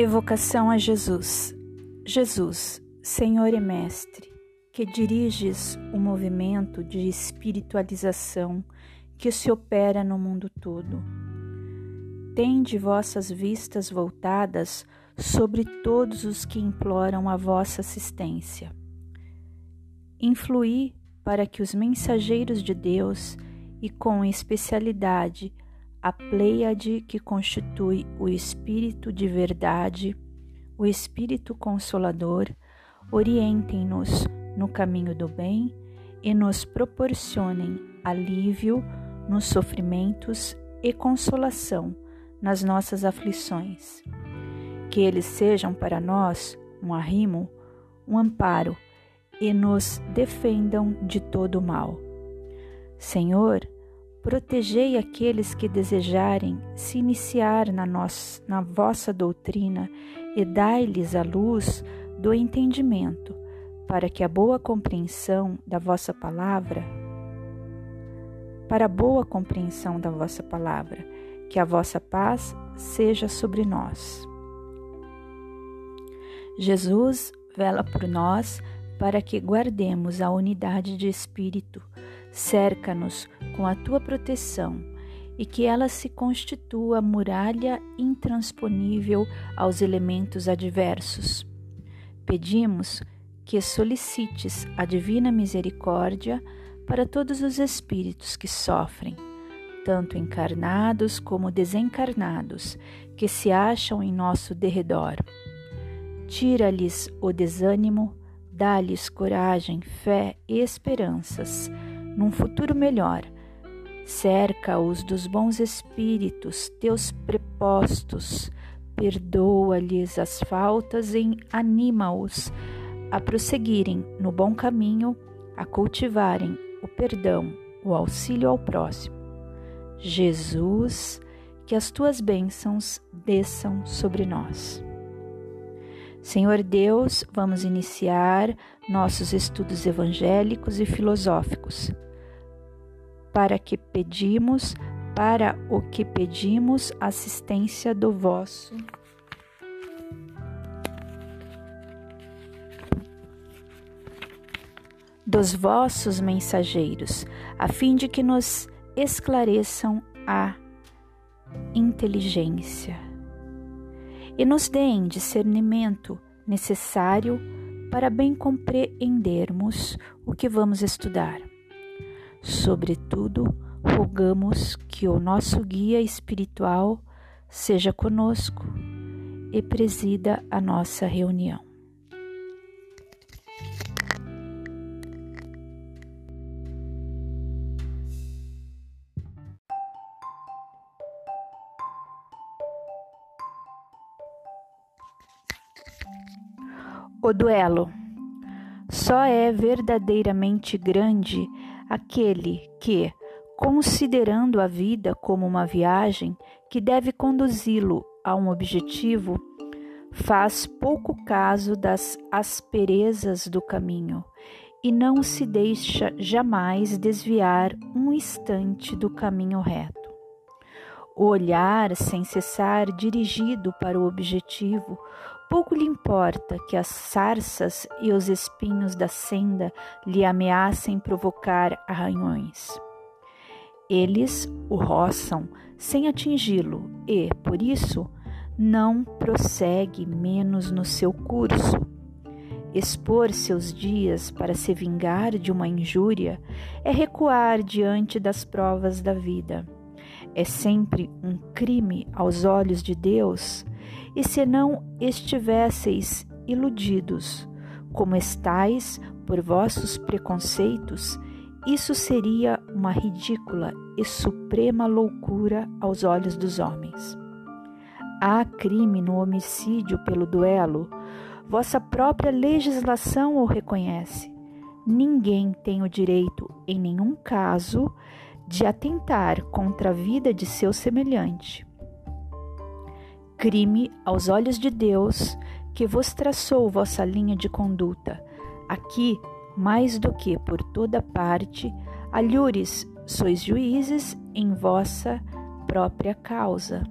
Evocação a Jesus. Jesus, Senhor e Mestre, que diriges o movimento de espiritualização que se opera no mundo todo. Tende vossas vistas voltadas sobre todos os que imploram a vossa assistência. Influí para que os mensageiros de Deus, e com especialidade a Pleiade que constitui o Espírito de verdade, o Espírito Consolador, orientem-nos no caminho do bem e nos proporcionem alívio nos sofrimentos e consolação nas nossas aflições. Que eles sejam para nós um arrimo, um amparo e nos defendam de todo o mal. Senhor, Protegei aqueles que desejarem se iniciar na, nossa, na vossa doutrina e dai-lhes a luz do entendimento, para que a boa compreensão da vossa palavra, para a boa compreensão da vossa palavra, que a vossa paz seja sobre nós. Jesus vela por nós para que guardemos a unidade de espírito Cerca-nos com a tua proteção e que ela se constitua muralha intransponível aos elementos adversos. Pedimos que solicites a divina misericórdia para todos os espíritos que sofrem, tanto encarnados como desencarnados, que se acham em nosso derredor. Tira-lhes o desânimo, dá-lhes coragem, fé e esperanças num futuro melhor. Cerca-os dos bons espíritos, teus prepostos, perdoa-lhes as faltas e anima-os a prosseguirem no bom caminho, a cultivarem o perdão, o auxílio ao próximo. Jesus, que as tuas bênçãos desçam sobre nós. Senhor Deus, vamos iniciar nossos estudos evangélicos e filosóficos para que pedimos, para o que pedimos assistência do vosso dos vossos mensageiros, a fim de que nos esclareçam a inteligência e nos deem discernimento necessário para bem compreendermos o que vamos estudar. Sobretudo, rogamos que o nosso guia espiritual seja conosco e presida a nossa reunião. O duelo só é verdadeiramente grande aquele que, considerando a vida como uma viagem que deve conduzi-lo a um objetivo, faz pouco caso das asperezas do caminho e não se deixa jamais desviar um instante do caminho reto. O olhar sem cessar dirigido para o objetivo Pouco lhe importa que as sarças e os espinhos da senda lhe ameacem provocar arranhões. Eles o roçam sem atingi-lo e, por isso, não prossegue menos no seu curso. Expor seus dias para se vingar de uma injúria é recuar diante das provas da vida. É sempre um crime aos olhos de Deus e se não estivesseis iludidos, como estais por vossos preconceitos, isso seria uma ridícula e suprema loucura aos olhos dos homens. Há crime no homicídio pelo duelo, vossa própria legislação o reconhece. Ninguém tem o direito, em nenhum caso, de atentar contra a vida de seu semelhante crime aos olhos de Deus que vos traçou vossa linha de conduta. Aqui, mais do que por toda parte, alhures sois juízes em vossa própria causa.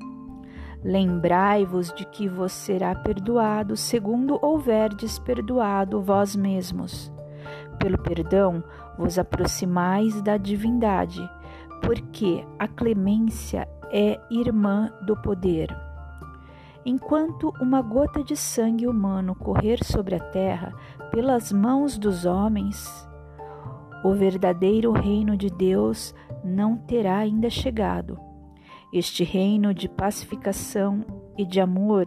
Lembrai-vos de que vos será perdoado, segundo houverdes perdoado vós mesmos. Pelo perdão vos aproximais da divindade, porque a clemência é irmã do poder. Enquanto uma gota de sangue humano correr sobre a terra pelas mãos dos homens, o verdadeiro reino de Deus não terá ainda chegado. Este reino de pacificação e de amor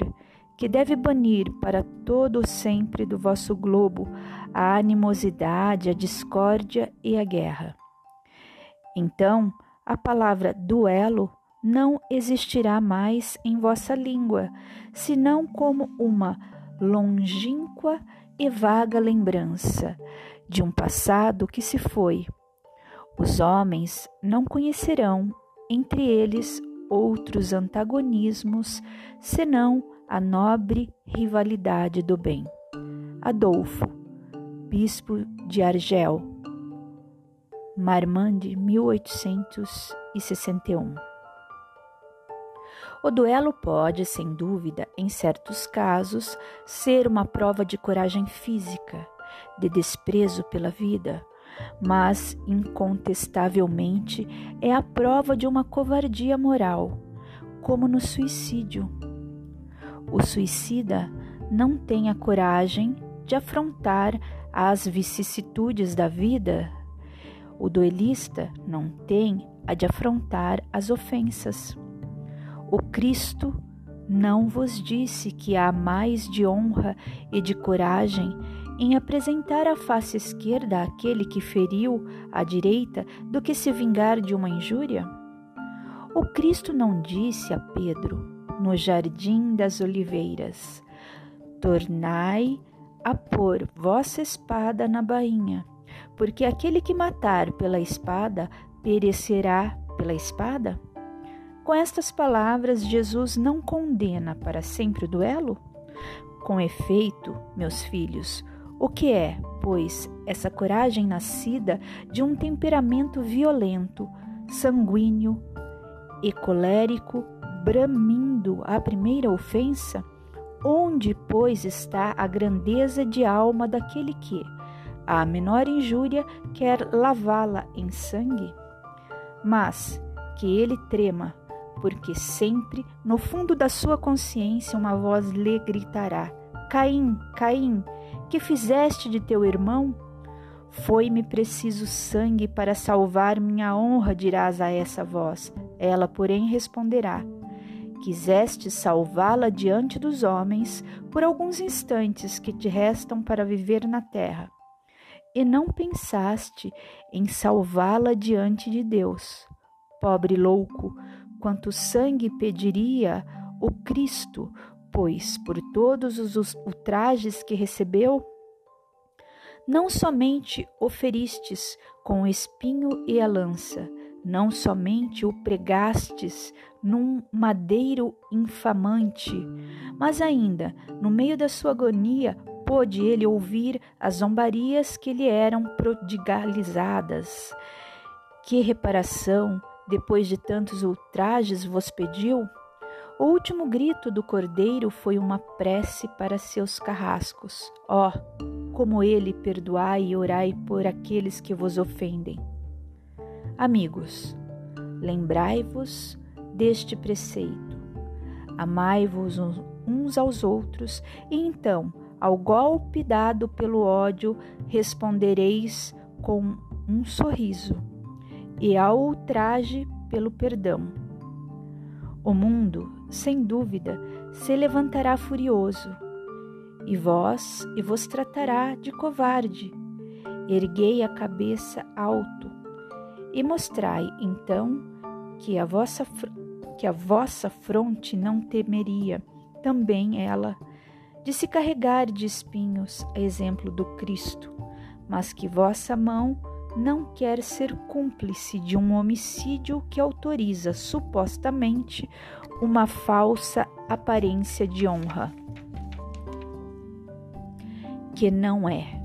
que deve banir para todo sempre do vosso globo a animosidade, a discórdia e a guerra. Então, a palavra duelo não existirá mais em vossa língua, senão como uma longínqua e vaga lembrança de um passado que se foi. Os homens não conhecerão entre eles outros antagonismos senão a nobre rivalidade do bem. Adolfo, bispo de Argel, Marmande, 1861. O duelo pode, sem dúvida, em certos casos, ser uma prova de coragem física, de desprezo pela vida, mas incontestavelmente é a prova de uma covardia moral, como no suicídio. O suicida não tem a coragem de afrontar as vicissitudes da vida. O duelista não tem a de afrontar as ofensas. O Cristo não vos disse que há mais de honra e de coragem em apresentar a face esquerda àquele que feriu a direita do que se vingar de uma injúria? O Cristo não disse a Pedro, no jardim das oliveiras: Tornai a pôr vossa espada na bainha, porque aquele que matar pela espada perecerá pela espada? Com estas palavras, Jesus não condena para sempre o duelo? Com efeito, meus filhos, o que é, pois, essa coragem nascida de um temperamento violento, sanguíneo e colérico, bramindo a primeira ofensa? Onde, pois, está a grandeza de alma daquele que, a menor injúria, quer lavá-la em sangue? Mas que ele trema, porque sempre, no fundo da sua consciência, uma voz lhe gritará: Caim, Caim, que fizeste de teu irmão? Foi-me preciso sangue para salvar minha honra, dirás a essa voz. Ela, porém, responderá: Quiseste salvá-la diante dos homens por alguns instantes que te restam para viver na terra, e não pensaste em salvá-la diante de Deus. Pobre louco, quanto sangue pediria o Cristo pois, por todos os ultrajes que recebeu, não somente o feristes com o espinho e a lança, não somente o pregastes num madeiro infamante, mas ainda, no meio da sua agonia, pôde ele ouvir as zombarias que lhe eram prodigalizadas. Que reparação, depois de tantos ultrajes, vos pediu? O último grito do cordeiro foi uma prece para seus carrascos. Ó, oh, como ele perdoai e orai por aqueles que vos ofendem. Amigos, lembrai-vos deste preceito. Amai-vos uns aos outros, e então, ao golpe dado pelo ódio, respondereis com um sorriso, e ao ultraje pelo perdão. O mundo sem dúvida, se levantará furioso, e vós, e vos tratará de covarde. Erguei a cabeça alto, e mostrai então que a vossa que a vossa fronte não temeria, também ela, de se carregar de espinhos, a exemplo do Cristo, mas que vossa mão não quer ser cúmplice de um homicídio que autoriza supostamente uma falsa aparência de honra, que não é,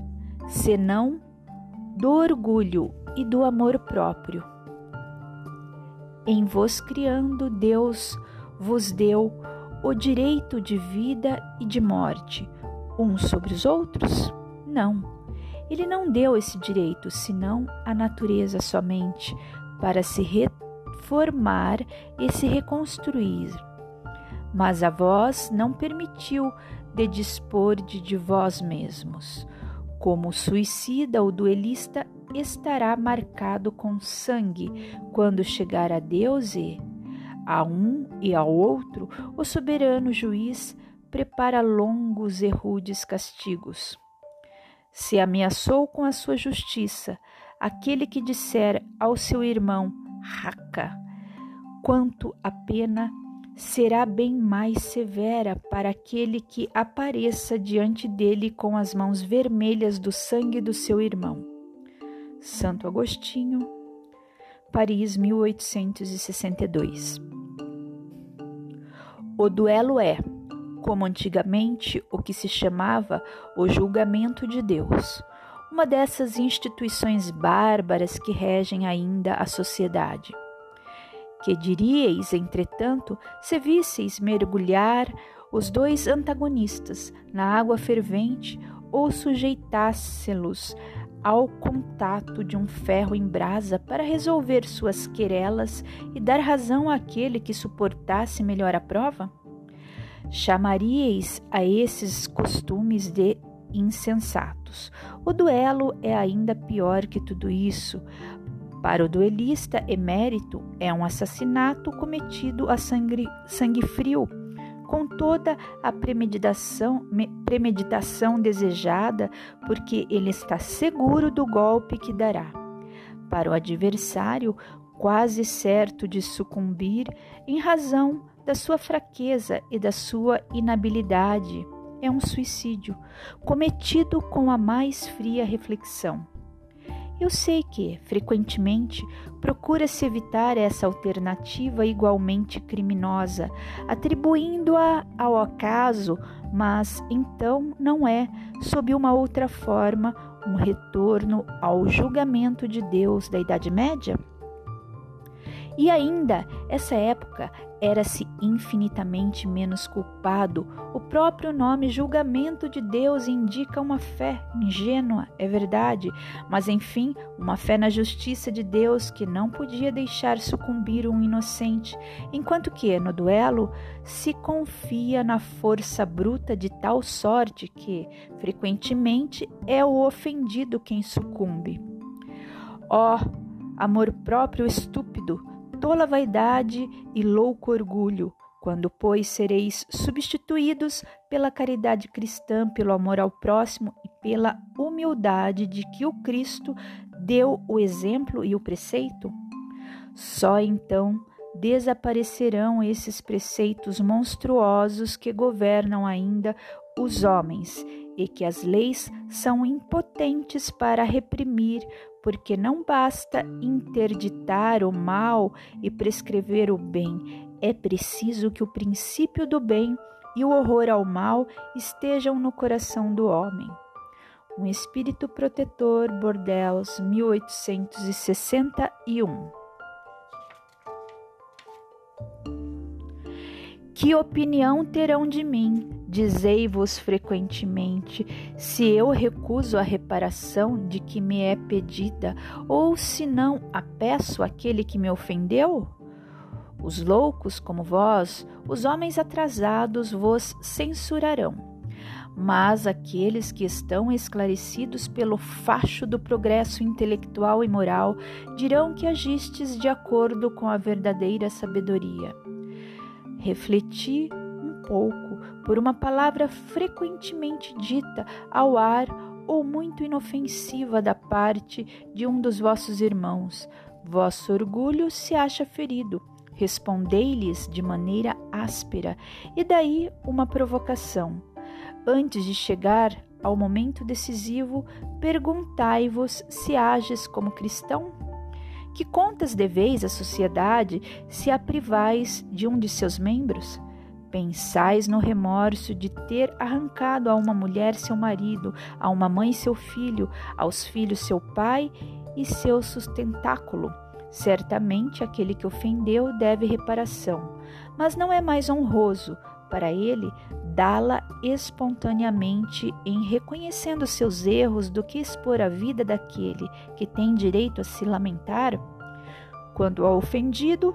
senão do orgulho e do amor próprio. Em vos criando, Deus vos deu o direito de vida e de morte uns sobre os outros? Não. Ele não deu esse direito, senão a natureza somente, para se reformar e se reconstruir. Mas a vós não permitiu de dispor de, de vós mesmos. Como o suicida ou duelista estará marcado com sangue quando chegar a Deus e, a um e ao outro, o soberano juiz prepara longos e rudes castigos. Se ameaçou com a sua justiça aquele que disser ao seu irmão, raca, quanto a pena será bem mais severa para aquele que apareça diante dele com as mãos vermelhas do sangue do seu irmão. Santo Agostinho, Paris, 1862. O duelo é, como antigamente o que se chamava o julgamento de Deus, uma dessas instituições bárbaras que regem ainda a sociedade. Que diríeis, entretanto, se visseis mergulhar os dois antagonistas na água fervente ou sujeitásse-los ao contato de um ferro em brasa para resolver suas querelas e dar razão àquele que suportasse melhor a prova? Chamaríeis a esses costumes de insensatos. O duelo é ainda pior que tudo isso, para o duelista emérito, é um assassinato cometido a sangue, sangue frio, com toda a premeditação, premeditação desejada, porque ele está seguro do golpe que dará. Para o adversário, quase certo de sucumbir em razão da sua fraqueza e da sua inabilidade, é um suicídio cometido com a mais fria reflexão. Eu sei que, frequentemente, procura-se evitar essa alternativa igualmente criminosa, atribuindo-a ao acaso, mas então não é, sob uma outra forma, um retorno ao julgamento de Deus da Idade Média? E ainda, essa época era-se infinitamente menos culpado. O próprio nome julgamento de Deus indica uma fé ingênua, é verdade, mas enfim, uma fé na justiça de Deus que não podia deixar sucumbir um inocente, enquanto que, no duelo, se confia na força bruta de tal sorte que, frequentemente, é o ofendido quem sucumbe. Ó, oh, amor próprio estúpido! Tola vaidade e louco orgulho, quando, pois, sereis substituídos pela caridade cristã, pelo amor ao próximo e pela humildade de que o Cristo deu o exemplo e o preceito? Só então desaparecerão esses preceitos monstruosos que governam ainda os homens e que as leis são impotentes para reprimir, porque não basta interditar o mal e prescrever o bem, é preciso que o princípio do bem e o horror ao mal estejam no coração do homem. Um espírito protetor, Bordeaux, 1861. Que opinião terão de mim? Dizei-vos frequentemente se eu recuso a reparação de que me é pedida, ou se não a peço àquele que me ofendeu? Os loucos como vós, os homens atrasados vos censurarão. Mas aqueles que estão esclarecidos pelo facho do progresso intelectual e moral dirão que agistes de acordo com a verdadeira sabedoria refleti um pouco por uma palavra frequentemente dita ao ar ou muito inofensiva da parte de um dos vossos irmãos. Vosso orgulho se acha ferido. Respondei-lhes de maneira áspera, e daí uma provocação. Antes de chegar ao momento decisivo, perguntai-vos se ages como cristão que contas deveis à sociedade se a privais de um de seus membros? Pensais no remorso de ter arrancado a uma mulher seu marido, a uma mãe seu filho, aos filhos seu pai e seu sustentáculo. Certamente aquele que ofendeu deve reparação, mas não é mais honroso para ele dá-la espontaneamente em reconhecendo seus erros do que expor a vida daquele que tem direito a se lamentar? Quando ao ofendido,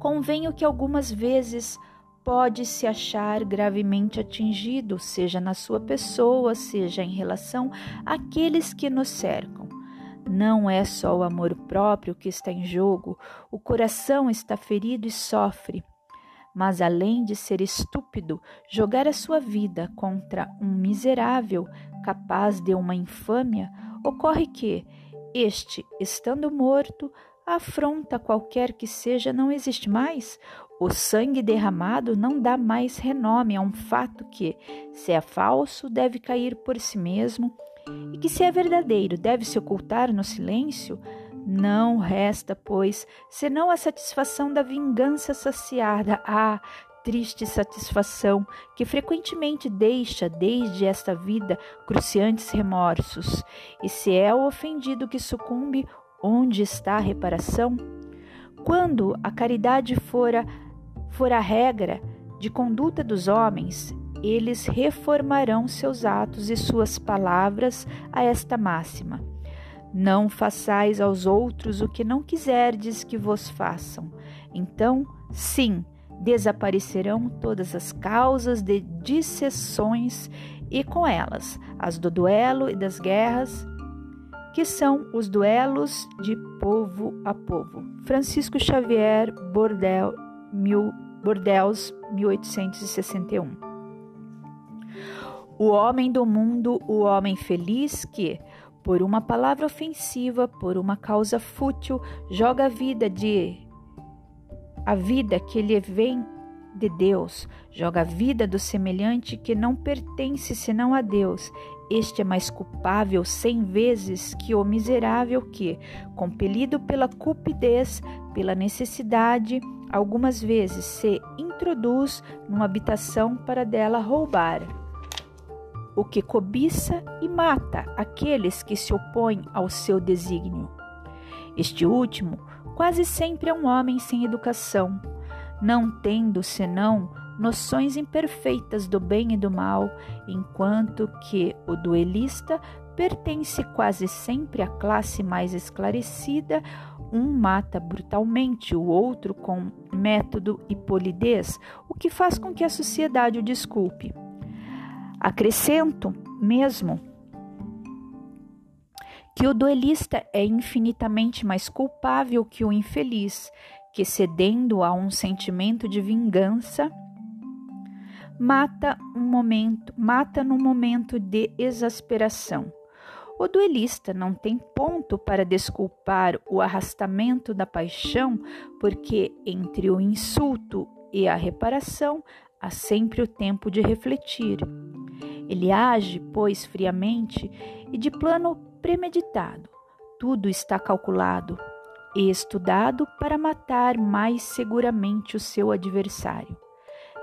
convenho que algumas vezes pode se achar gravemente atingido, seja na sua pessoa, seja em relação àqueles que nos cercam. Não é só o amor próprio que está em jogo, o coração está ferido e sofre. Mas além de ser estúpido, jogar a sua vida contra um miserável capaz de uma infâmia, ocorre que este, estando morto, afronta qualquer que seja não existe mais. O sangue derramado não dá mais renome a um fato que, se é falso, deve cair por si mesmo, e que, se é verdadeiro, deve se ocultar no silêncio. Não resta, pois, senão a satisfação da vingança saciada, a triste satisfação que frequentemente deixa desde esta vida cruciantes remorsos. E se é o ofendido que sucumbe, Onde está a reparação? Quando a caridade fora, for a regra de conduta dos homens, eles reformarão seus atos e suas palavras a esta máxima: Não façais aos outros o que não quiserdes que vos façam. Então, sim, desaparecerão todas as causas de dissessões e com elas as do duelo e das guerras, que são os duelos de povo a povo. Francisco Xavier Bordel, 1800. Bordeaux, 1861. O homem do mundo, o homem feliz que, por uma palavra ofensiva, por uma causa fútil, joga a vida de a vida que lhe vem de Deus, joga a vida do semelhante que não pertence senão a Deus. Este é mais culpável cem vezes que o miserável que, compelido pela cupidez, pela necessidade, algumas vezes se introduz numa habitação para dela roubar. O que cobiça e mata aqueles que se opõem ao seu desígnio. Este último quase sempre é um homem sem educação, não tendo senão noções imperfeitas do bem e do mal, enquanto que o duelista pertence quase sempre à classe mais esclarecida, um mata brutalmente, o outro com método e polidez, o que faz com que a sociedade o desculpe. Acrescento mesmo que o duelista é infinitamente mais culpável que o infeliz, que cedendo a um sentimento de vingança, mata um momento, mata no momento de exasperação. O duelista não tem ponto para desculpar o arrastamento da paixão, porque entre o insulto e a reparação há sempre o tempo de refletir. Ele age, pois, friamente e de plano premeditado. Tudo está calculado e estudado para matar mais seguramente o seu adversário.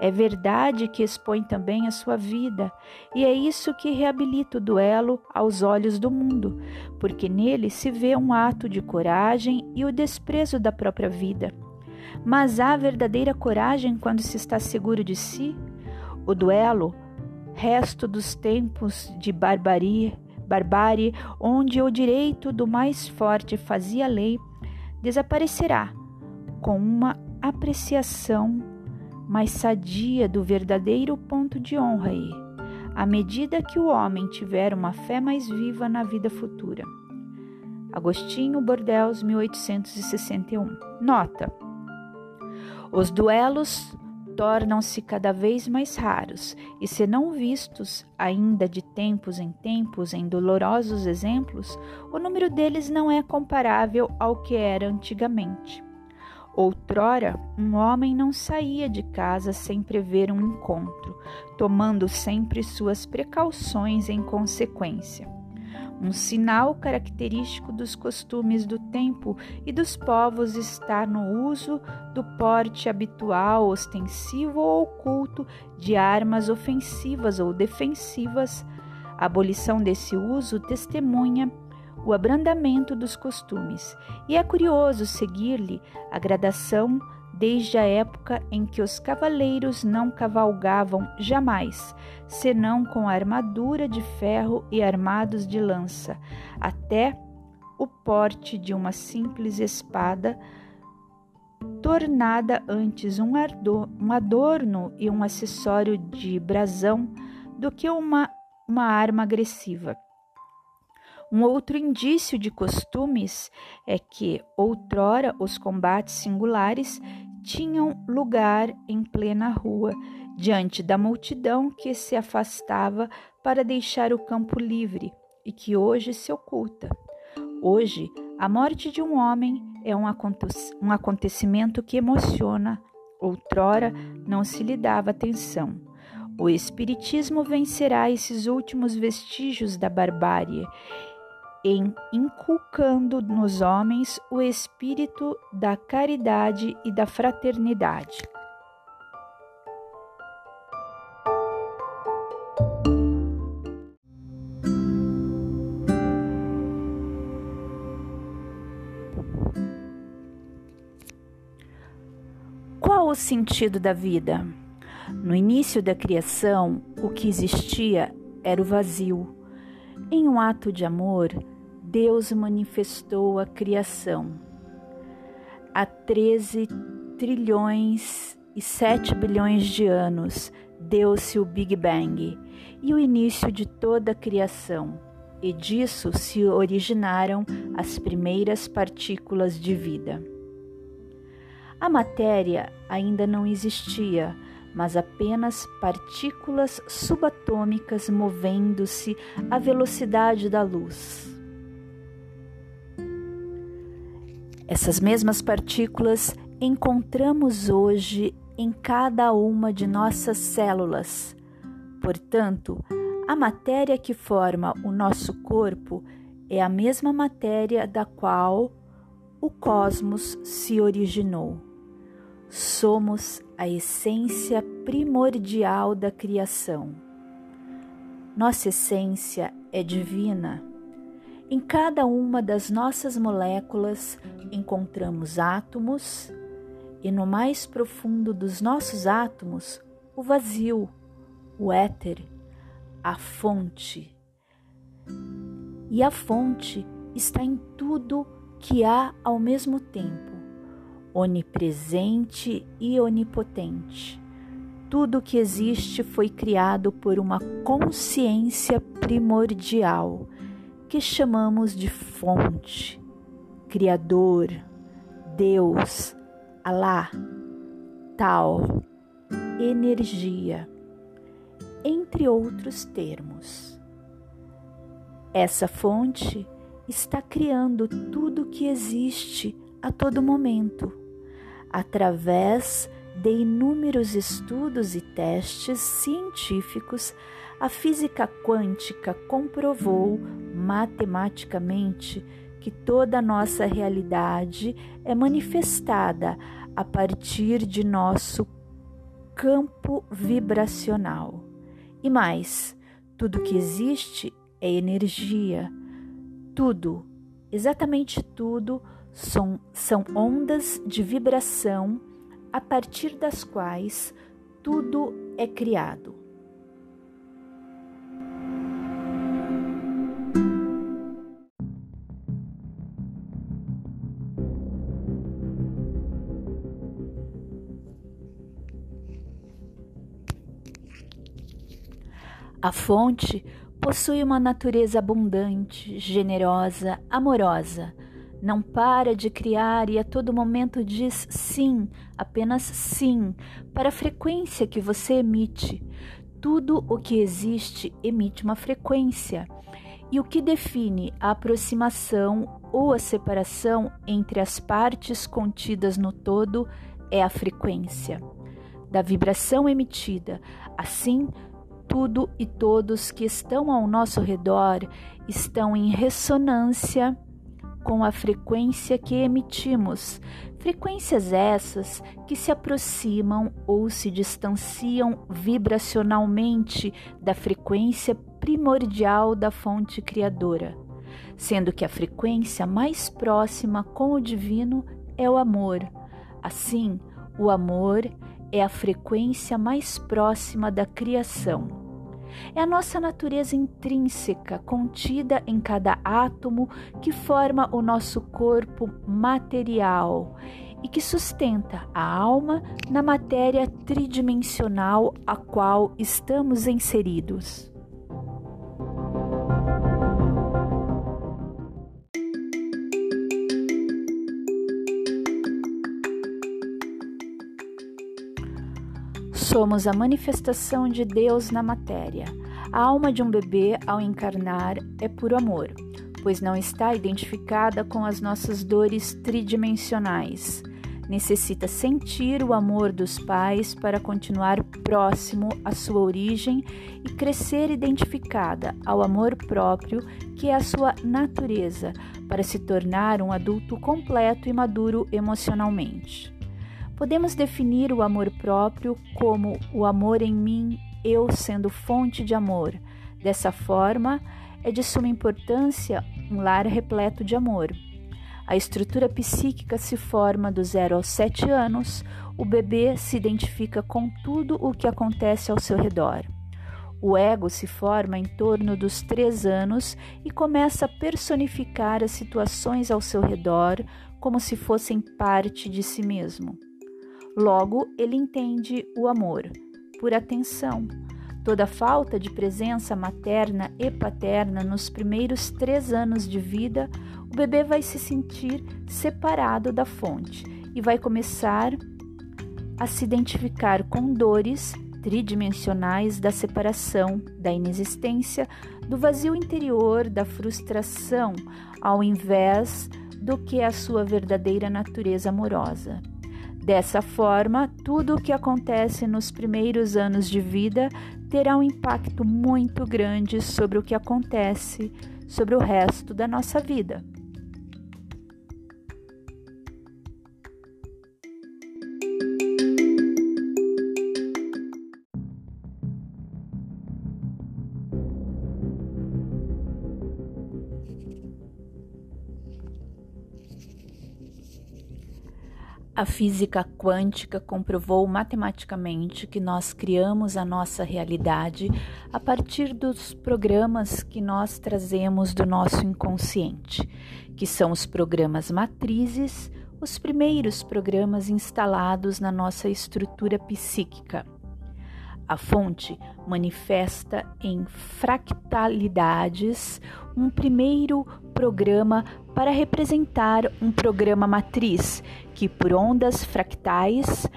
É verdade que expõe também a sua vida, e é isso que reabilita o duelo aos olhos do mundo, porque nele se vê um ato de coragem e o desprezo da própria vida. Mas há verdadeira coragem quando se está seguro de si? O duelo, resto dos tempos de barbarie, barbárie, onde o direito do mais forte fazia lei, desaparecerá com uma apreciação mais sadia do verdadeiro ponto de honra e, à medida que o homem tiver uma fé mais viva na vida futura. Agostinho Bordels, 1861. Nota: Os duelos tornam-se cada vez mais raros e, se não vistos ainda de tempos em tempos em dolorosos exemplos, o número deles não é comparável ao que era antigamente. Outrora, um homem não saía de casa sem prever um encontro, tomando sempre suas precauções em consequência. Um sinal característico dos costumes do tempo e dos povos está no uso do porte habitual, ostensivo ou oculto de armas ofensivas ou defensivas. A abolição desse uso testemunha o abrandamento dos costumes, e é curioso seguir-lhe a gradação desde a época em que os cavaleiros não cavalgavam jamais, senão com armadura de ferro e armados de lança, até o porte de uma simples espada, tornada antes um, um adorno e um acessório de brasão do que uma, uma arma agressiva. Um outro indício de costumes é que, outrora, os combates singulares tinham lugar em plena rua, diante da multidão que se afastava para deixar o campo livre e que hoje se oculta. Hoje, a morte de um homem é um, um acontecimento que emociona, outrora não se lhe dava atenção. O Espiritismo vencerá esses últimos vestígios da barbárie em inculcando nos homens o espírito da caridade e da fraternidade. Qual o sentido da vida? No início da criação, o que existia era o vazio. Em um ato de amor, Deus manifestou a criação. Há 13 trilhões e 7 bilhões de anos deu-se o Big Bang e o início de toda a criação, e disso se originaram as primeiras partículas de vida. A matéria ainda não existia, mas apenas partículas subatômicas movendo-se à velocidade da luz. Essas mesmas partículas encontramos hoje em cada uma de nossas células. Portanto, a matéria que forma o nosso corpo é a mesma matéria da qual o cosmos se originou. Somos a essência primordial da criação. Nossa essência é divina em cada uma das nossas moléculas encontramos átomos, e no mais profundo dos nossos átomos, o vazio, o éter, a fonte. E a fonte está em tudo que há ao mesmo tempo, onipresente e onipotente. Tudo que existe foi criado por uma consciência primordial que chamamos de fonte, Criador, Deus, Alá, Tal, energia, entre outros termos. Essa fonte está criando tudo que existe a todo momento, através de inúmeros estudos e testes científicos a física quântica comprovou matematicamente que toda a nossa realidade é manifestada a partir de nosso campo vibracional. E mais, tudo que existe é energia. Tudo, exatamente tudo, são, são ondas de vibração a partir das quais tudo é criado. A fonte possui uma natureza abundante, generosa, amorosa. Não para de criar e a todo momento diz sim, apenas sim, para a frequência que você emite. Tudo o que existe emite uma frequência. E o que define a aproximação ou a separação entre as partes contidas no todo é a frequência da vibração emitida. Assim, tudo e todos que estão ao nosso redor estão em ressonância com a frequência que emitimos, frequências essas que se aproximam ou se distanciam vibracionalmente da frequência primordial da fonte criadora, sendo que a frequência mais próxima com o divino é o amor. Assim, O amor é a frequência mais próxima da criação. É a nossa natureza intrínseca, contida em cada átomo que forma o nosso corpo material e que sustenta a alma na matéria tridimensional a qual estamos inseridos. Somos a manifestação de Deus na matéria. A alma de um bebê, ao encarnar, é puro amor, pois não está identificada com as nossas dores tridimensionais. Necessita sentir o amor dos pais para continuar próximo à sua origem e crescer identificada ao amor próprio, que é a sua natureza, para se tornar um adulto completo e maduro emocionalmente. Podemos definir o amor próprio como o amor em mim, eu sendo fonte de amor. Dessa forma, é de suma importância um lar repleto de amor. A estrutura psíquica se forma do zero aos sete anos, o bebê se identifica com tudo o que acontece ao seu redor. O ego se forma em torno dos três anos e começa a personificar as situações ao seu redor como se fossem parte de si mesmo. Logo, ele entende o amor por atenção. Toda falta de presença materna e paterna nos primeiros três anos de vida, o bebê vai se sentir separado da fonte e vai começar a se identificar com dores tridimensionais da separação, da inexistência, do vazio interior, da frustração, ao invés do que é a sua verdadeira natureza amorosa. Dessa forma, tudo o que acontece nos primeiros anos de vida terá um impacto muito grande sobre o que acontece sobre o resto da nossa vida. A física quântica comprovou matematicamente que nós criamos a nossa realidade a partir dos programas que nós trazemos do nosso inconsciente, que são os programas matrizes, os primeiros programas instalados na nossa estrutura psíquica. A fonte manifesta em fractalidades um primeiro programa para representar um programa matriz que, por ondas fractais,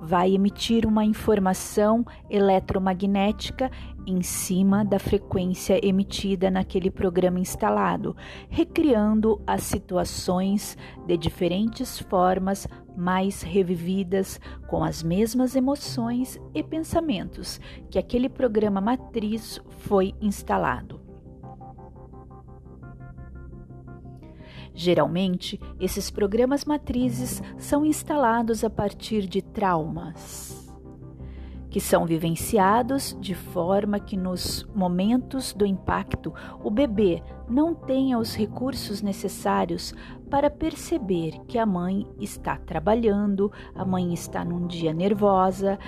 vai emitir uma informação eletromagnética em cima da frequência emitida naquele programa instalado, recriando as situações de diferentes formas mais revividas com as mesmas emoções e pensamentos que aquele programa matriz foi instalado. Geralmente, esses programas matrizes são instalados a partir de traumas, que são vivenciados de forma que nos momentos do impacto o bebê não tenha os recursos necessários para perceber que a mãe está trabalhando, a mãe está num dia nervosa,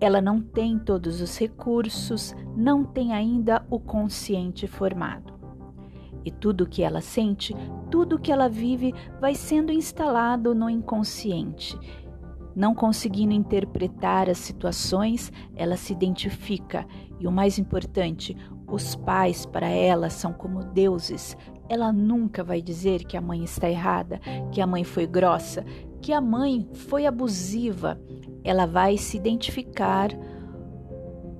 ela não tem todos os recursos, não tem ainda o consciente formado. E tudo que ela sente, tudo que ela vive, vai sendo instalado no inconsciente. Não conseguindo interpretar as situações, ela se identifica. E o mais importante, os pais para ela são como deuses. Ela nunca vai dizer que a mãe está errada, que a mãe foi grossa, que a mãe foi abusiva. Ela vai se identificar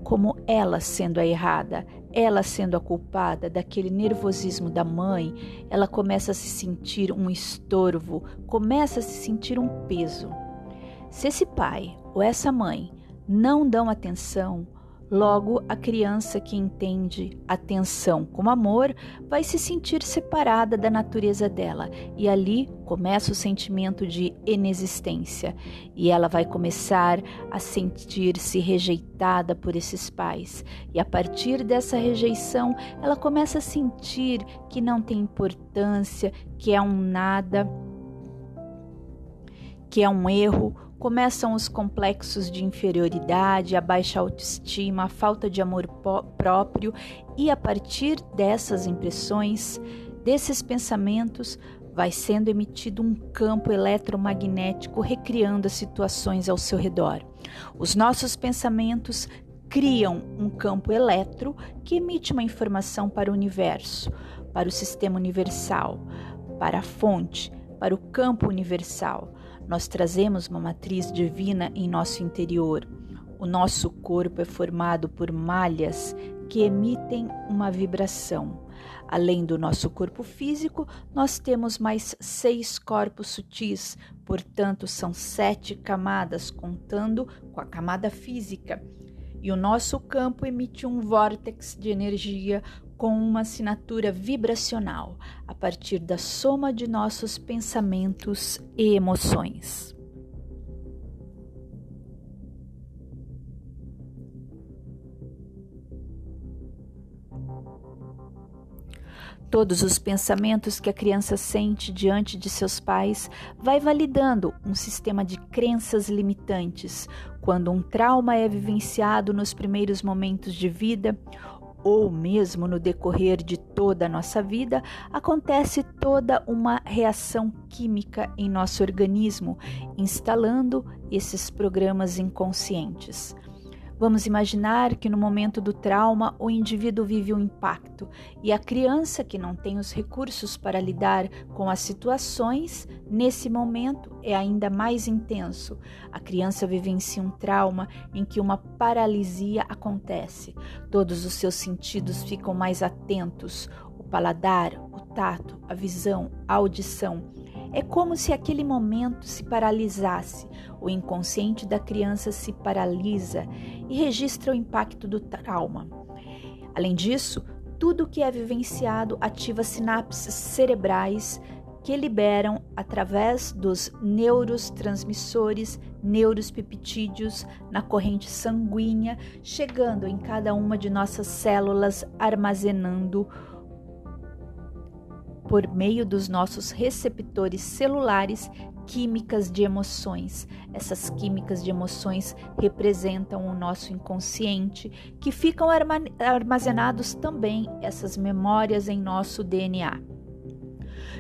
como ela sendo a errada, ela sendo a culpada daquele nervosismo da mãe, ela começa a se sentir um estorvo, começa a se sentir um peso. Se esse pai ou essa mãe não dão atenção, Logo, a criança que entende atenção como amor vai se sentir separada da natureza dela, e ali começa o sentimento de inexistência, e ela vai começar a sentir-se rejeitada por esses pais. E a partir dessa rejeição, ela começa a sentir que não tem importância, que é um nada que é um erro, começam os complexos de inferioridade, a baixa autoestima, a falta de amor próprio, e a partir dessas impressões, desses pensamentos, vai sendo emitido um campo eletromagnético recriando as situações ao seu redor. Os nossos pensamentos criam um campo eletro que emite uma informação para o universo, para o sistema universal, para a fonte, para o campo universal. Nós trazemos uma matriz divina em nosso interior. O nosso corpo é formado por malhas que emitem uma vibração. Além do nosso corpo físico, nós temos mais seis corpos sutis, portanto, são sete camadas, contando com a camada física. E o nosso campo emite um vórtex de energia com uma assinatura vibracional a partir da soma de nossos pensamentos e emoções. Todos os pensamentos que a criança sente diante de seus pais vai validando um sistema de crenças limitantes. Quando um trauma é vivenciado nos primeiros momentos de vida, ou mesmo no decorrer de toda a nossa vida, acontece toda uma reação química em nosso organismo, instalando esses programas inconscientes. Vamos imaginar que no momento do trauma o indivíduo vive um impacto e a criança que não tem os recursos para lidar com as situações, nesse momento é ainda mais intenso. A criança vivencia um trauma em que uma paralisia acontece. Todos os seus sentidos ficam mais atentos: o paladar, o tato, a visão, a audição é como se aquele momento se paralisasse. O inconsciente da criança se paralisa e registra o impacto do trauma. Além disso, tudo que é vivenciado ativa sinapses cerebrais que liberam através dos neurotransmissores, neuropeptídeos na corrente sanguínea, chegando em cada uma de nossas células, armazenando por meio dos nossos receptores celulares químicas de emoções. Essas químicas de emoções representam o nosso inconsciente, que ficam armazenados também essas memórias em nosso DNA.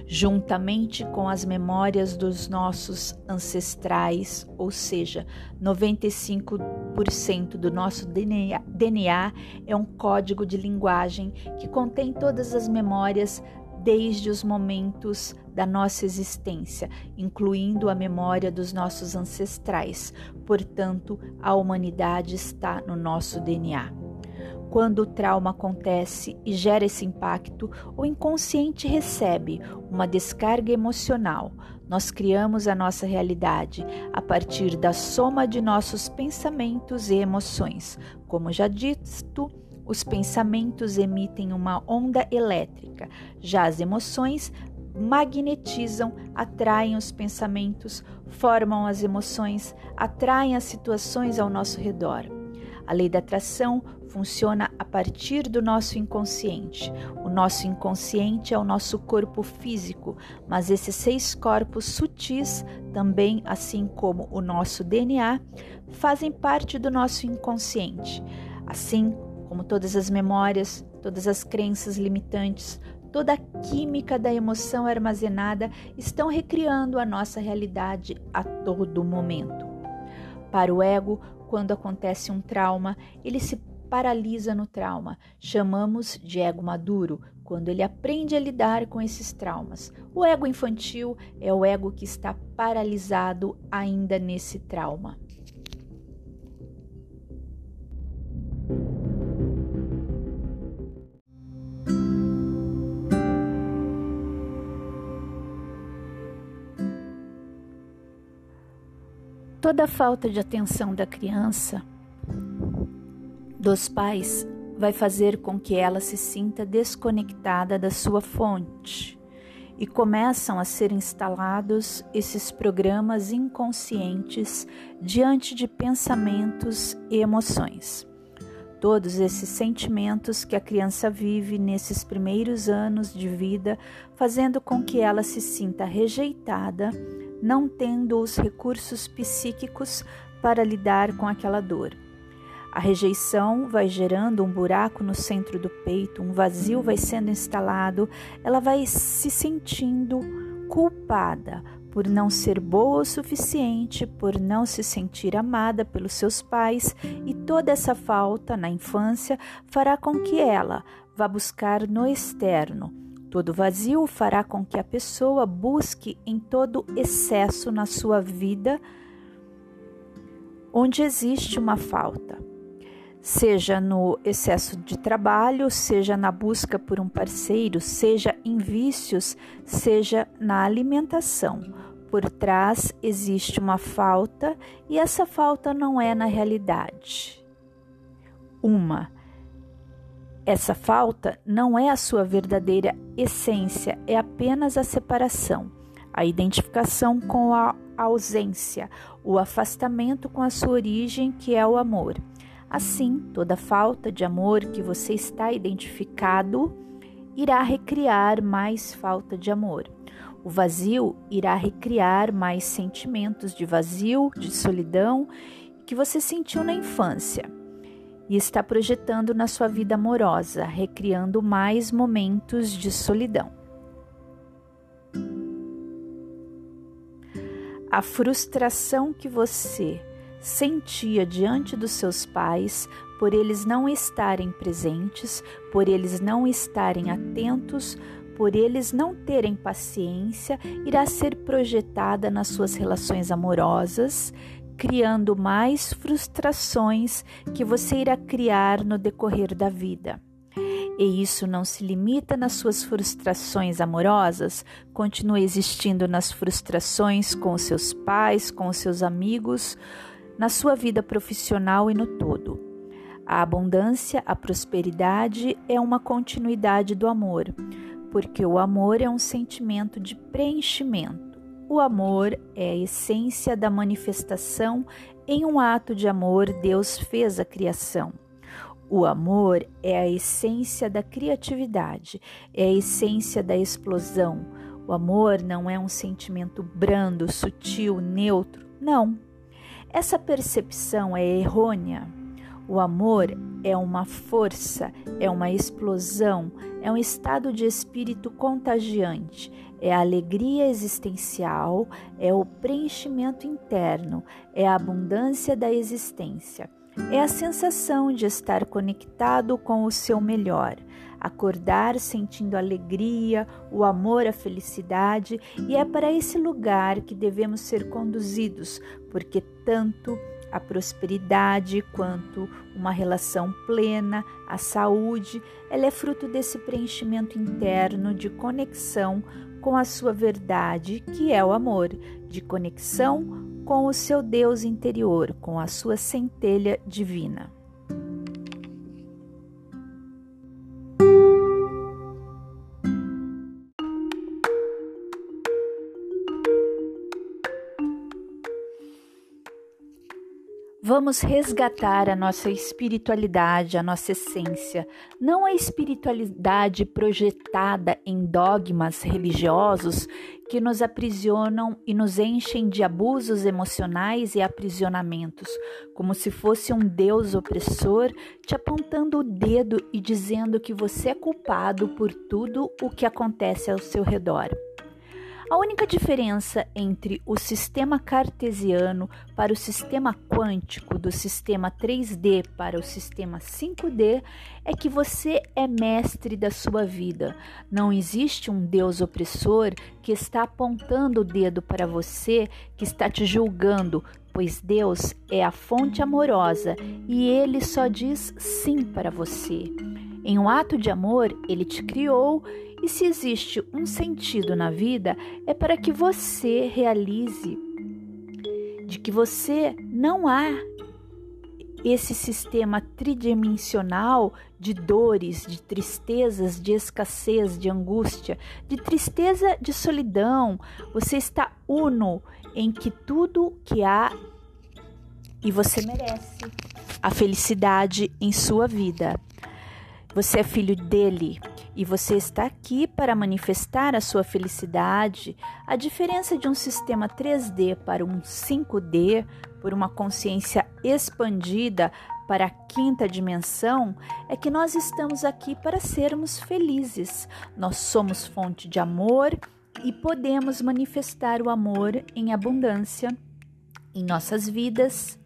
Juntamente com as memórias dos nossos ancestrais, ou seja, 95% do nosso DNA, é um código de linguagem que contém todas as memórias desde os momentos da nossa existência, incluindo a memória dos nossos ancestrais. Portanto, a humanidade está no nosso DNA. Quando o trauma acontece e gera esse impacto, o inconsciente recebe uma descarga emocional. Nós criamos a nossa realidade a partir da soma de nossos pensamentos e emoções. Como já dito, os pensamentos emitem uma onda elétrica, já as emoções magnetizam, atraem os pensamentos, formam as emoções, atraem as situações ao nosso redor. A lei da atração funciona a partir do nosso inconsciente. O nosso inconsciente é o nosso corpo físico, mas esses seis corpos sutis, também assim como o nosso DNA, fazem parte do nosso inconsciente. Assim, como todas as memórias, todas as crenças limitantes, toda a química da emoção armazenada estão recriando a nossa realidade a todo momento. Para o ego, quando acontece um trauma, ele se paralisa no trauma. Chamamos de ego maduro, quando ele aprende a lidar com esses traumas. O ego infantil é o ego que está paralisado ainda nesse trauma. Toda falta de atenção da criança, dos pais, vai fazer com que ela se sinta desconectada da sua fonte e começam a ser instalados esses programas inconscientes diante de pensamentos e emoções. Todos esses sentimentos que a criança vive nesses primeiros anos de vida, fazendo com que ela se sinta rejeitada, não tendo os recursos psíquicos para lidar com aquela dor. A rejeição vai gerando um buraco no centro do peito, um vazio vai sendo instalado, ela vai se sentindo culpada por não ser boa o suficiente, por não se sentir amada pelos seus pais, e toda essa falta na infância fará com que ela vá buscar no externo. Todo vazio fará com que a pessoa busque em todo excesso na sua vida onde existe uma falta seja no excesso de trabalho, seja na busca por um parceiro, seja em vícios, seja na alimentação. Por trás existe uma falta e essa falta não é na realidade. Uma. Essa falta não é a sua verdadeira essência, é apenas a separação, a identificação com a ausência, o afastamento com a sua origem, que é o amor. Assim, toda falta de amor que você está identificado irá recriar mais falta de amor. O vazio irá recriar mais sentimentos de vazio, de solidão que você sentiu na infância e está projetando na sua vida amorosa, recriando mais momentos de solidão. A frustração que você sentia diante dos seus pais por eles não estarem presentes, por eles não estarem atentos, por eles não terem paciência, irá ser projetada nas suas relações amorosas, criando mais frustrações que você irá criar no decorrer da vida. E isso não se limita nas suas frustrações amorosas, continua existindo nas frustrações com os seus pais, com os seus amigos, na sua vida profissional e no todo. A abundância, a prosperidade é uma continuidade do amor, porque o amor é um sentimento de preenchimento. O amor é a essência da manifestação. Em um ato de amor, Deus fez a criação. O amor é a essência da criatividade, é a essência da explosão. O amor não é um sentimento brando, sutil, neutro. Não, essa percepção é errônea. O amor é uma força, é uma explosão, é um estado de espírito contagiante, é a alegria existencial, é o preenchimento interno, é a abundância da existência, é a sensação de estar conectado com o seu melhor, acordar sentindo alegria, o amor, a felicidade, e é para esse lugar que devemos ser conduzidos, porque tanto a prosperidade quanto uma relação plena, a saúde, ela é fruto desse preenchimento interno de conexão com a sua verdade, que é o amor, de conexão com o seu Deus interior, com a sua centelha divina. Vamos resgatar a nossa espiritualidade, a nossa essência, não a espiritualidade projetada em dogmas religiosos que nos aprisionam e nos enchem de abusos emocionais e aprisionamentos, como se fosse um Deus opressor te apontando o dedo e dizendo que você é culpado por tudo o que acontece ao seu redor. A única diferença entre o sistema cartesiano para o sistema quântico, do sistema 3D para o sistema 5D, é que você é mestre da sua vida. Não existe um Deus opressor que está apontando o dedo para você, que está te julgando, pois Deus é a fonte amorosa e ele só diz sim para você. Em um ato de amor, ele te criou e se existe um sentido na vida, é para que você realize de que você não há esse sistema tridimensional de dores, de tristezas, de escassez, de angústia, de tristeza, de solidão. Você está uno em que tudo que há e você merece a felicidade em sua vida. Você é filho dele e você está aqui para manifestar a sua felicidade. A diferença de um sistema 3D para um 5D, por uma consciência expandida para a quinta dimensão, é que nós estamos aqui para sermos felizes. Nós somos fonte de amor e podemos manifestar o amor em abundância em nossas vidas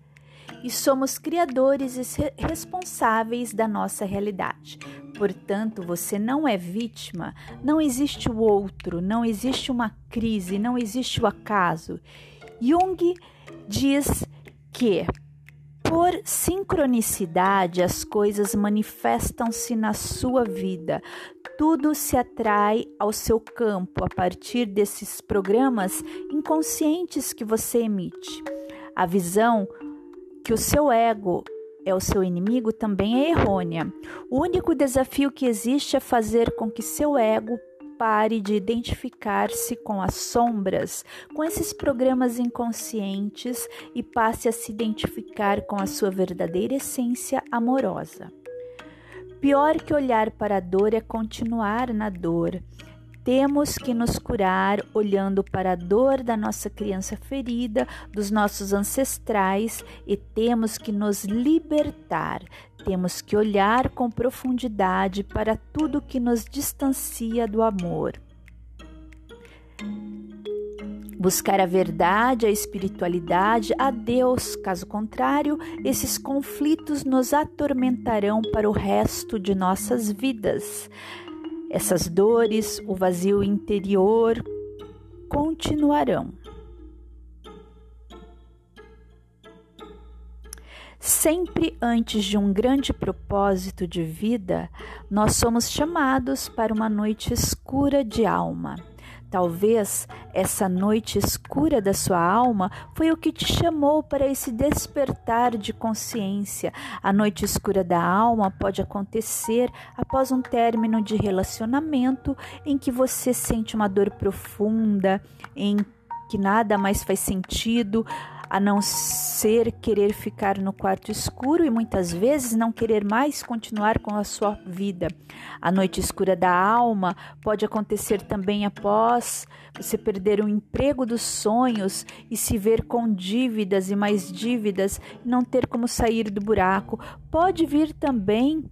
e somos criadores e responsáveis da nossa realidade. Portanto, você não é vítima, não existe o outro, não existe uma crise, não existe o acaso. Jung diz que por sincronicidade as coisas manifestam-se na sua vida. Tudo se atrai ao seu campo a partir desses programas inconscientes que você emite. A visão que o seu ego é o seu inimigo também é errônea. O único desafio que existe é fazer com que seu ego pare de identificar-se com as sombras, com esses programas inconscientes e passe a se identificar com a sua verdadeira essência amorosa. Pior que olhar para a dor é continuar na dor. Temos que nos curar olhando para a dor da nossa criança ferida, dos nossos ancestrais e temos que nos libertar. Temos que olhar com profundidade para tudo que nos distancia do amor. Buscar a verdade, a espiritualidade, a Deus. Caso contrário, esses conflitos nos atormentarão para o resto de nossas vidas. Essas dores, o vazio interior continuarão. Sempre antes de um grande propósito de vida, nós somos chamados para uma noite escura de alma. Talvez essa noite escura da sua alma foi o que te chamou para esse despertar de consciência. A noite escura da alma pode acontecer após um término de relacionamento em que você sente uma dor profunda, em que nada mais faz sentido a não ser querer ficar no quarto escuro e muitas vezes não querer mais continuar com a sua vida. A noite escura da alma pode acontecer também após você perder o emprego dos sonhos e se ver com dívidas e mais dívidas e não ter como sair do buraco. Pode vir também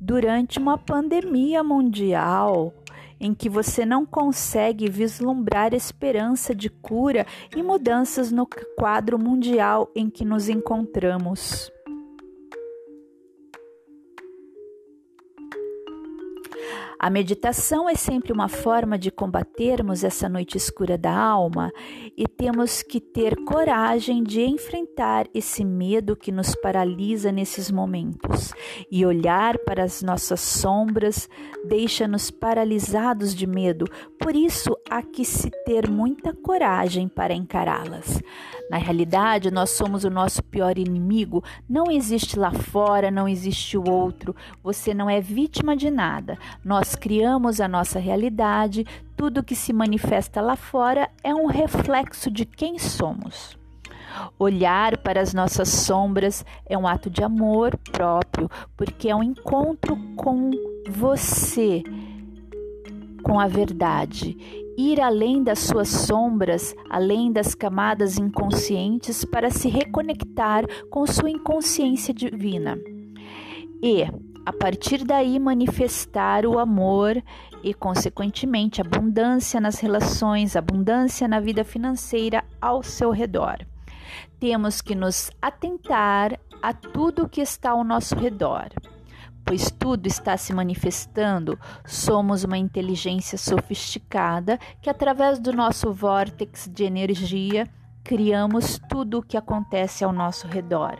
durante uma pandemia mundial em que você não consegue vislumbrar esperança de cura e mudanças no quadro mundial em que nos encontramos. A meditação é sempre uma forma de combatermos essa noite escura da alma e temos que ter coragem de enfrentar esse medo que nos paralisa nesses momentos. E olhar para as nossas sombras deixa-nos paralisados de medo, por isso há que se ter muita coragem para encará-las. Na realidade, nós somos o nosso pior inimigo. Não existe lá fora, não existe o outro. Você não é vítima de nada. Nós criamos a nossa realidade. Tudo que se manifesta lá fora é um reflexo de quem somos. Olhar para as nossas sombras é um ato de amor próprio, porque é um encontro com você, com a verdade ir além das suas sombras, além das camadas inconscientes, para se reconectar com sua inconsciência divina. E, a partir daí, manifestar o amor e, consequentemente, abundância nas relações, abundância na vida financeira ao seu redor. Temos que nos atentar a tudo que está ao nosso redor pois tudo está se manifestando, somos uma inteligência sofisticada que, através do nosso vórtex de energia, criamos tudo o que acontece ao nosso redor.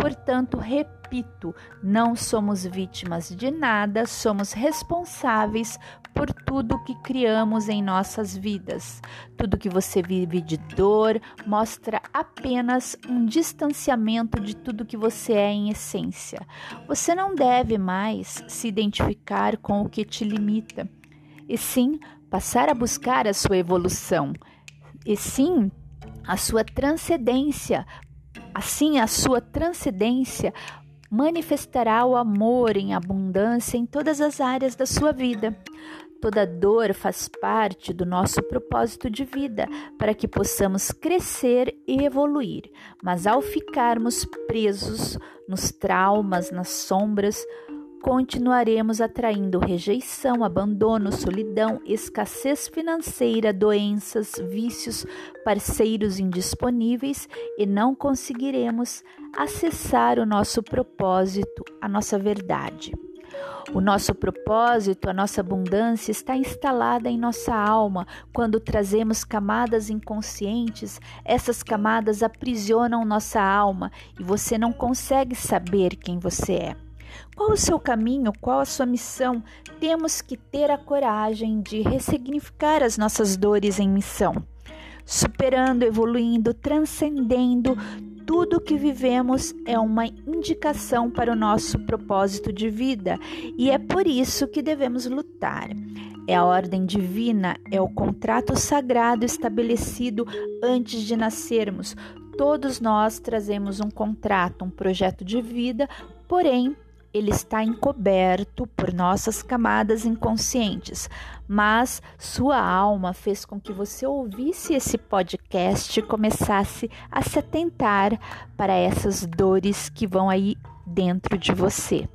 Portanto, repito, não somos vítimas de nada, somos responsáveis por tudo que criamos em nossas vidas. Tudo que você vive de dor mostra apenas um distanciamento de tudo que você é em essência. Você não deve mais se identificar com o que te limita, e sim passar a buscar a sua evolução, e sim a sua transcendência. Assim, a sua transcendência manifestará o amor em abundância em todas as áreas da sua vida. Toda dor faz parte do nosso propósito de vida para que possamos crescer e evoluir, mas ao ficarmos presos nos traumas, nas sombras, continuaremos atraindo rejeição, abandono, solidão, escassez financeira, doenças, vícios, parceiros indisponíveis e não conseguiremos acessar o nosso propósito, a nossa verdade. O nosso propósito, a nossa abundância está instalada em nossa alma. Quando trazemos camadas inconscientes, essas camadas aprisionam nossa alma e você não consegue saber quem você é. Qual o seu caminho? Qual a sua missão? Temos que ter a coragem de ressignificar as nossas dores em missão, superando, evoluindo, transcendendo. Tudo que vivemos é uma indicação para o nosso propósito de vida e é por isso que devemos lutar. É a ordem divina, é o contrato sagrado estabelecido antes de nascermos. Todos nós trazemos um contrato, um projeto de vida, porém ele está encoberto por nossas camadas inconscientes, mas sua alma fez com que você ouvisse esse podcast e começasse a se atentar para essas dores que vão aí dentro de você.